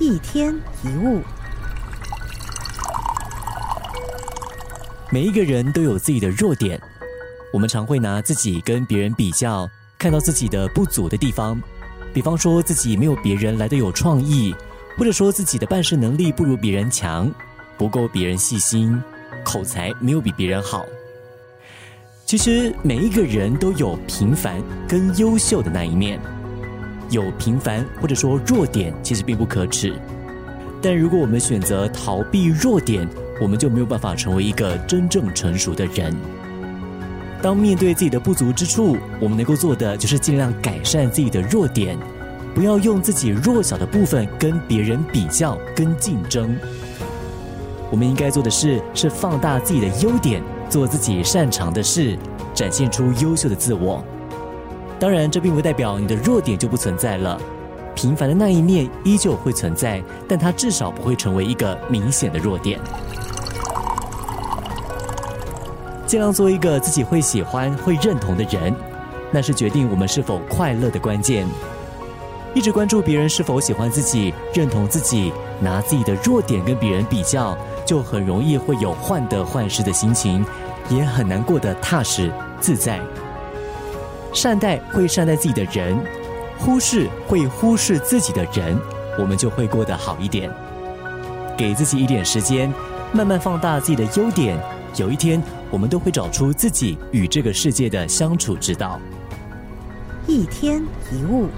一天一物，每一个人都有自己的弱点，我们常会拿自己跟别人比较，看到自己的不足的地方，比方说自己没有别人来的有创意，或者说自己的办事能力不如别人强，不够别人细心，口才没有比别人好。其实每一个人都有平凡跟优秀的那一面。有平凡或者说弱点，其实并不可耻。但如果我们选择逃避弱点，我们就没有办法成为一个真正成熟的人。当面对自己的不足之处，我们能够做的就是尽量改善自己的弱点，不要用自己弱小的部分跟别人比较、跟竞争。我们应该做的事是放大自己的优点，做自己擅长的事，展现出优秀的自我。当然，这并不代表你的弱点就不存在了。平凡的那一面依旧会存在，但它至少不会成为一个明显的弱点。尽量做一个自己会喜欢、会认同的人，那是决定我们是否快乐的关键。一直关注别人是否喜欢自己、认同自己，拿自己的弱点跟别人比较，就很容易会有患得患失的心情，也很难过得踏实自在。善待会善待自己的人，忽视会忽视自己的人，我们就会过得好一点。给自己一点时间，慢慢放大自己的优点，有一天我们都会找出自己与这个世界的相处之道。一天一物。